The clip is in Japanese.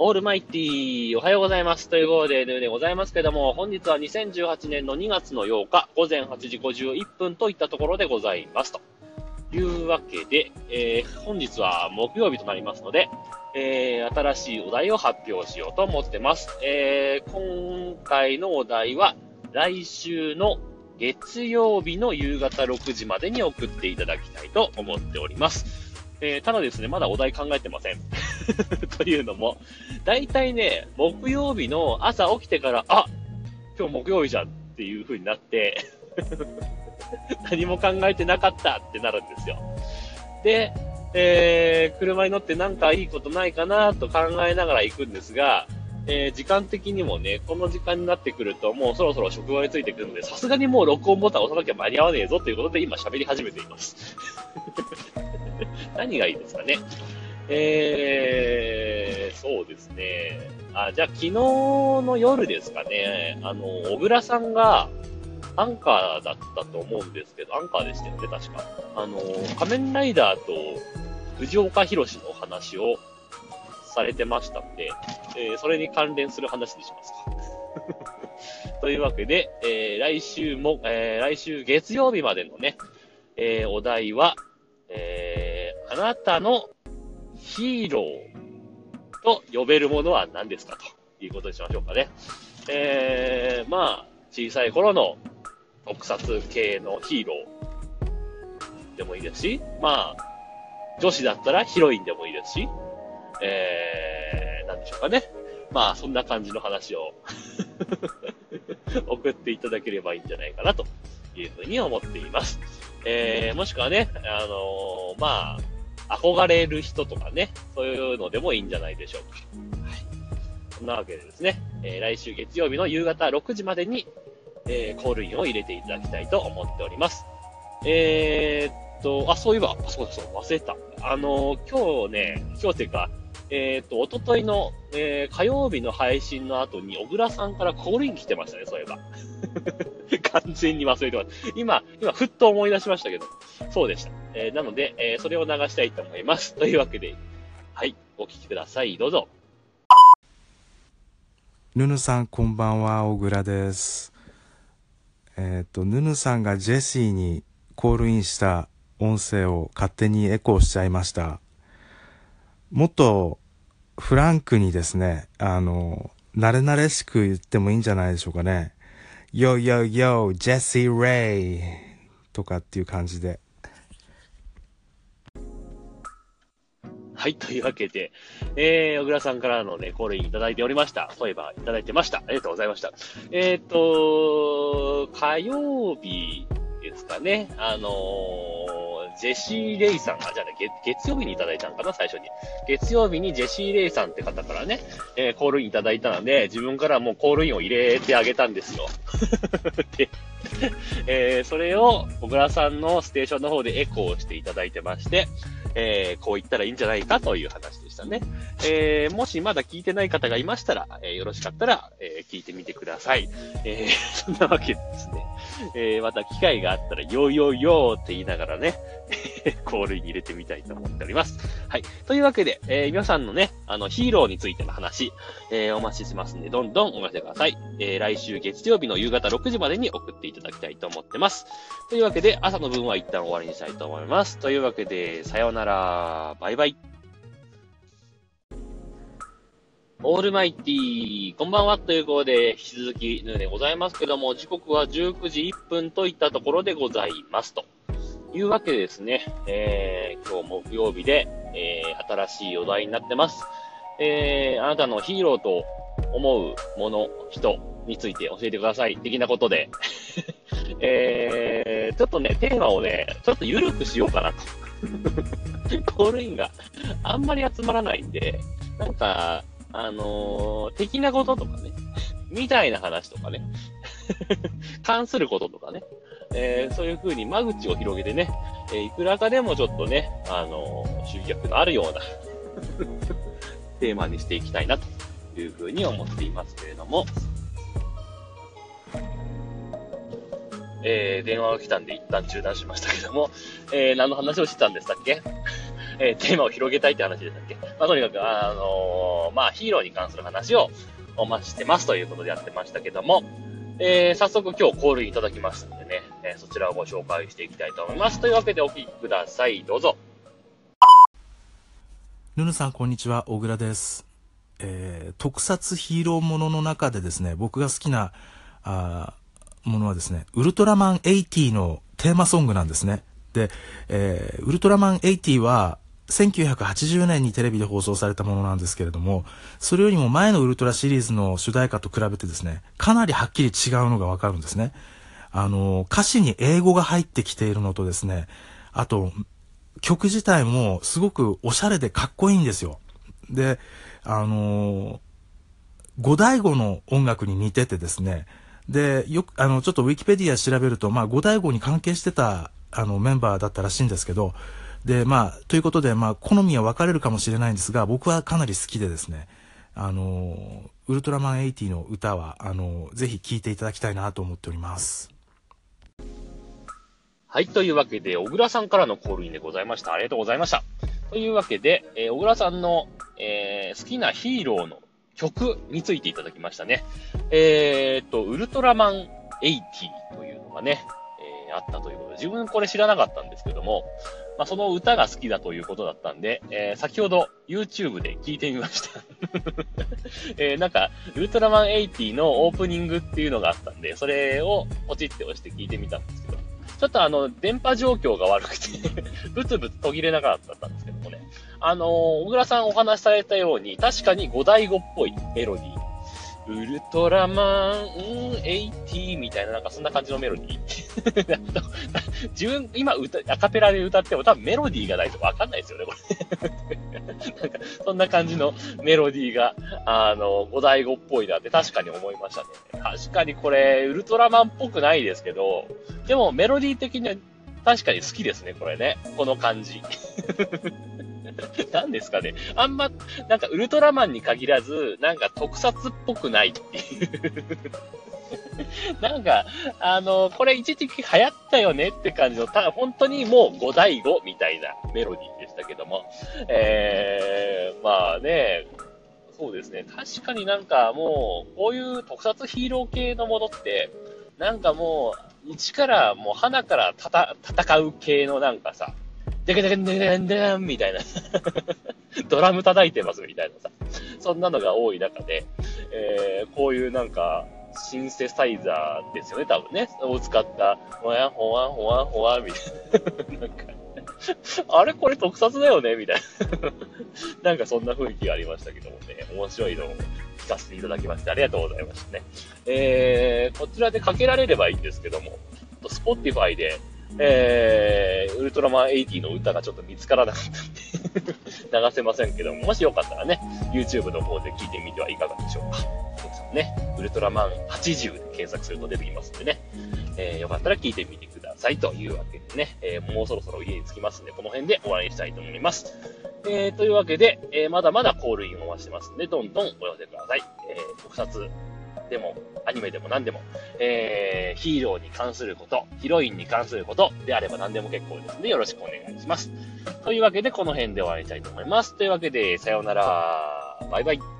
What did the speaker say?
オールマイティー、おはようございます。ということで、でございますけども、本日は2018年の2月の8日、午前8時51分といったところでございます。というわけで、えー、本日は木曜日となりますので、えー、新しいお題を発表しようと思ってます。えー、今回のお題は、来週の月曜日の夕方6時までに送っていただきたいと思っております。えー、ただですね、まだお題考えてません。というのも、大体ね、木曜日の朝起きてから、あ今日木曜日じゃんっていう風になって 何も考えてなかったってなるんですよ。で、えー、車に乗ってなんかいいことないかなと考えながら行くんですが、えー、時間的にもね、この時間になってくると、もうそろそろ職場についてくるので、さすがにもう録音ボタン押さなきゃ間に合わねえぞということで、今喋り始めています。何がいいですかね。えー、そうですね。あ、じゃあ昨日の夜ですかね、あの、小倉さんが、アンカーだったと思うんですけど、アンカーでしたよね、確か。あの、仮面ライダーと藤岡弘の話をされてましたんで、えー、それに関連する話にしますか。というわけで、えー、来週も、えー、来週月曜日までのね、えー、お題は、えー、あなたのヒーローと呼べるものは何ですかということにしましょうかね。えー、まあ、小さい頃の特撮系のヒーローでもいいですし、まあ、女子だったらヒロインでもいいですし、えー、なんでしょうかね。まあ、そんな感じの話を 送っていただければいいんじゃないかなというふうに思っています。えー、もしくはね、あのー、まあ、憧れる人とかね、そういうのでもいいんじゃないでしょうか。はい。そんなわけでですね、えー、来週月曜日の夕方6時までに、えー、コールインを入れていただきたいと思っております。えー、っと、あ、そういえば、あそうそう、忘れた。あの、今日ね、今日っていうか、えっ、と、おとといの、えー、火曜日の配信の後に、小倉さんからコールイン来てましたね、そういえば。完全に忘れてます。今、今、ふっと思い出しましたけど、そうでした。えー、なので、えー、それを流したいと思います。というわけで、はい、お聞きください。どうぞ。ぬぬさん、こんばんは、小倉です。えっ、と、ぬぬさんがジェシーにコールインした音声を勝手にエコーしちゃいました。もっとフランクにですね、あの、慣れ慣れしく言ってもいいんじゃないでしょうかね。Yo, yo, yo, Jesse Ray とかっていう感じで。はい、というわけで、えー、小倉さんからのね、コールインいただいておりました。そういえば、いただいてました。ありがとうございました。えっ、ー、と、火曜日ですかね、あのー、ジェシー・レイさんが、じゃあね、月曜日にいただいたのかな、最初に。月曜日にジェシー・レイさんって方からね、えー、コールインいただいたので、自分からもうコールインを入れてあげたんですよ。で、えー、それを、小倉さんのステーションの方でエコーしていただいてまして、えー、こう言ったらいいんじゃないかという話でしたね。えー、もしまだ聞いてない方がいましたら、えー、よろしかったら、え聞いてみてください。えそんなわけですね。えまた機会があったら、よーよーよーって言いながらね、コールに入れてみたいと思っております。はい。というわけで、え皆さんのね、あの、ヒーローについての話、えお待ちしますんで、どんどんお待ちください。え来週月曜日の夕方6時までに送っていただきたいと思ってます。というわけで、朝の分は一旦終わりにしたいと思います。というわけで、さようなら。バイバイ。オールマイティー、こんばんはということで、引き続きのでございますけども、時刻は19時1分といったところでございますと。いうわけでですね、えー、今日木曜日で、えー、新しいお題になってます。えー、あなたのヒーローと思うもの、人について教えてください。的なことで。えー、ちょっとね、テーマをね、ちょっと緩くしようかなと。コールインがあんまり集まらないんで、なんか、あのー、的なこととかね、みたいな話とかね、関することとかね、えー、そういう風に間口を広げてね、えー、いくらかでもちょっとね、あのー、集客のあるような テーマにしていきたいなという風に思っていますけれども、えー、電話が来たんで一旦中断しましたけども、えー、何の話をしてたんでしたっけ？えー、テーマを広げたいって話でしたっけ？まあ、とにかく、あのー、まあ、ヒーローに関する話をお待ちしてますということでやってましたけども、えー、早速今日コールいただきましたんでね、えー、そちらをご紹介していきたいと思います。というわけでお聞きください。どうぞ。ヌヌさん、こんにちは。小倉です。えー、特撮ヒーローものの中でですね、僕が好きな、あものはですね、ウルトラマン80のテーマソングなんですね。で、えー、ウルトラマン80は、1980年にテレビで放送されたものなんですけれども、それよりも前のウルトラシリーズの主題歌と比べてですね、かなりはっきり違うのがわかるんですね。あの、歌詞に英語が入ってきているのとですね、あと、曲自体もすごくおしゃれでかっこいいんですよ。で、あの五醍醐の音楽に似ててですね、で、よく、あの、ちょっとウィキペディア調べると、まあ、五醍醐に関係してた、あの、メンバーだったらしいんですけど、で、まあ、ということで、まあ、好みは分かれるかもしれないんですが、僕はかなり好きでですね、あの、ウルトラマン80の歌は、あの、ぜひ聴いていただきたいなと思っております。はい、というわけで、小倉さんからのコールインでございました。ありがとうございました。というわけで、えー、小倉さんの、えー、好きなヒーローの曲についていただきましたね。えー、っと、ウルトラマン80というのがね、え、あったということで、自分これ知らなかったんですけども、まあ、その歌が好きだということだったんで、え、先ほど YouTube で聞いてみました え、なんか、ウルトラマン80のオープニングっていうのがあったんで、それをポチって押して聞いてみたんですけど、ちょっとあの、電波状況が悪くてブツブツ途切れなかったんですけどもね。あのー、小倉さんお話しされたように、確かに五大五っぽいメロディー。ウルトラマン、80みたいな、なんかそんな感じのメロディー。自分、今歌、アカペラで歌っても多分メロディーがないとわかんないですよね、これ。なんか、そんな感じのメロディーが、あの、五大五っぽいなって確かに思いましたね。確かにこれ、ウルトラマンっぽくないですけど、でもメロディー的には確かに好きですね、これね。この感じ。何ですかね。あんま、なんかウルトラマンに限らず、なんか特撮っぽくないっていう なんか、あの、これ一時期流行ったよねって感じの、ただ本当にもう五第五みたいなメロディーでしたけども、えー、まあね、そうですね。確かになんかもう、こういう特撮ヒーロー系のものって、なんかもう、一からもう花からたた戦う系のなんかさ、でけでけでけででみたいなドラム叩いてますみたいなさ、そんなのが多い中で、えー、こういうなんか、シンセサイザーですよね、多分ね。を使った、ほわほわほわほわみたいな。なんか、あれこれ特撮だよねみたいな。なんかそんな雰囲気がありましたけどもね、面白いのを聞かせていただきましてありがとうございましたね。えー、こちらでかけられればいいんですけども、Spotify で、えー、ウルトラマン80の歌がちょっと見つからなかったんで 流せませんけども、もしよかったらね、YouTube の方で聞いてみてはいかがでしょうか。皆さんね、ウルトラマン80で検索すると出てきますんでね、えー、よかったら聞いてみてくださいというわけでね、えー、もうそろそろ家に着きますんで、この辺で終わりにしたいと思います。えー、というわけで、えー、まだまだ call-in をお待ちしてますんで、どんどんお寄せください。えー、特撮でも、アニメでも何でも、えー、ヒーローに関すること、ヒロインに関することであれば何でも結構ですので、よろしくお願いします。というわけで、この辺で終わりたいと思います。というわけで、さようなら。バイバイ。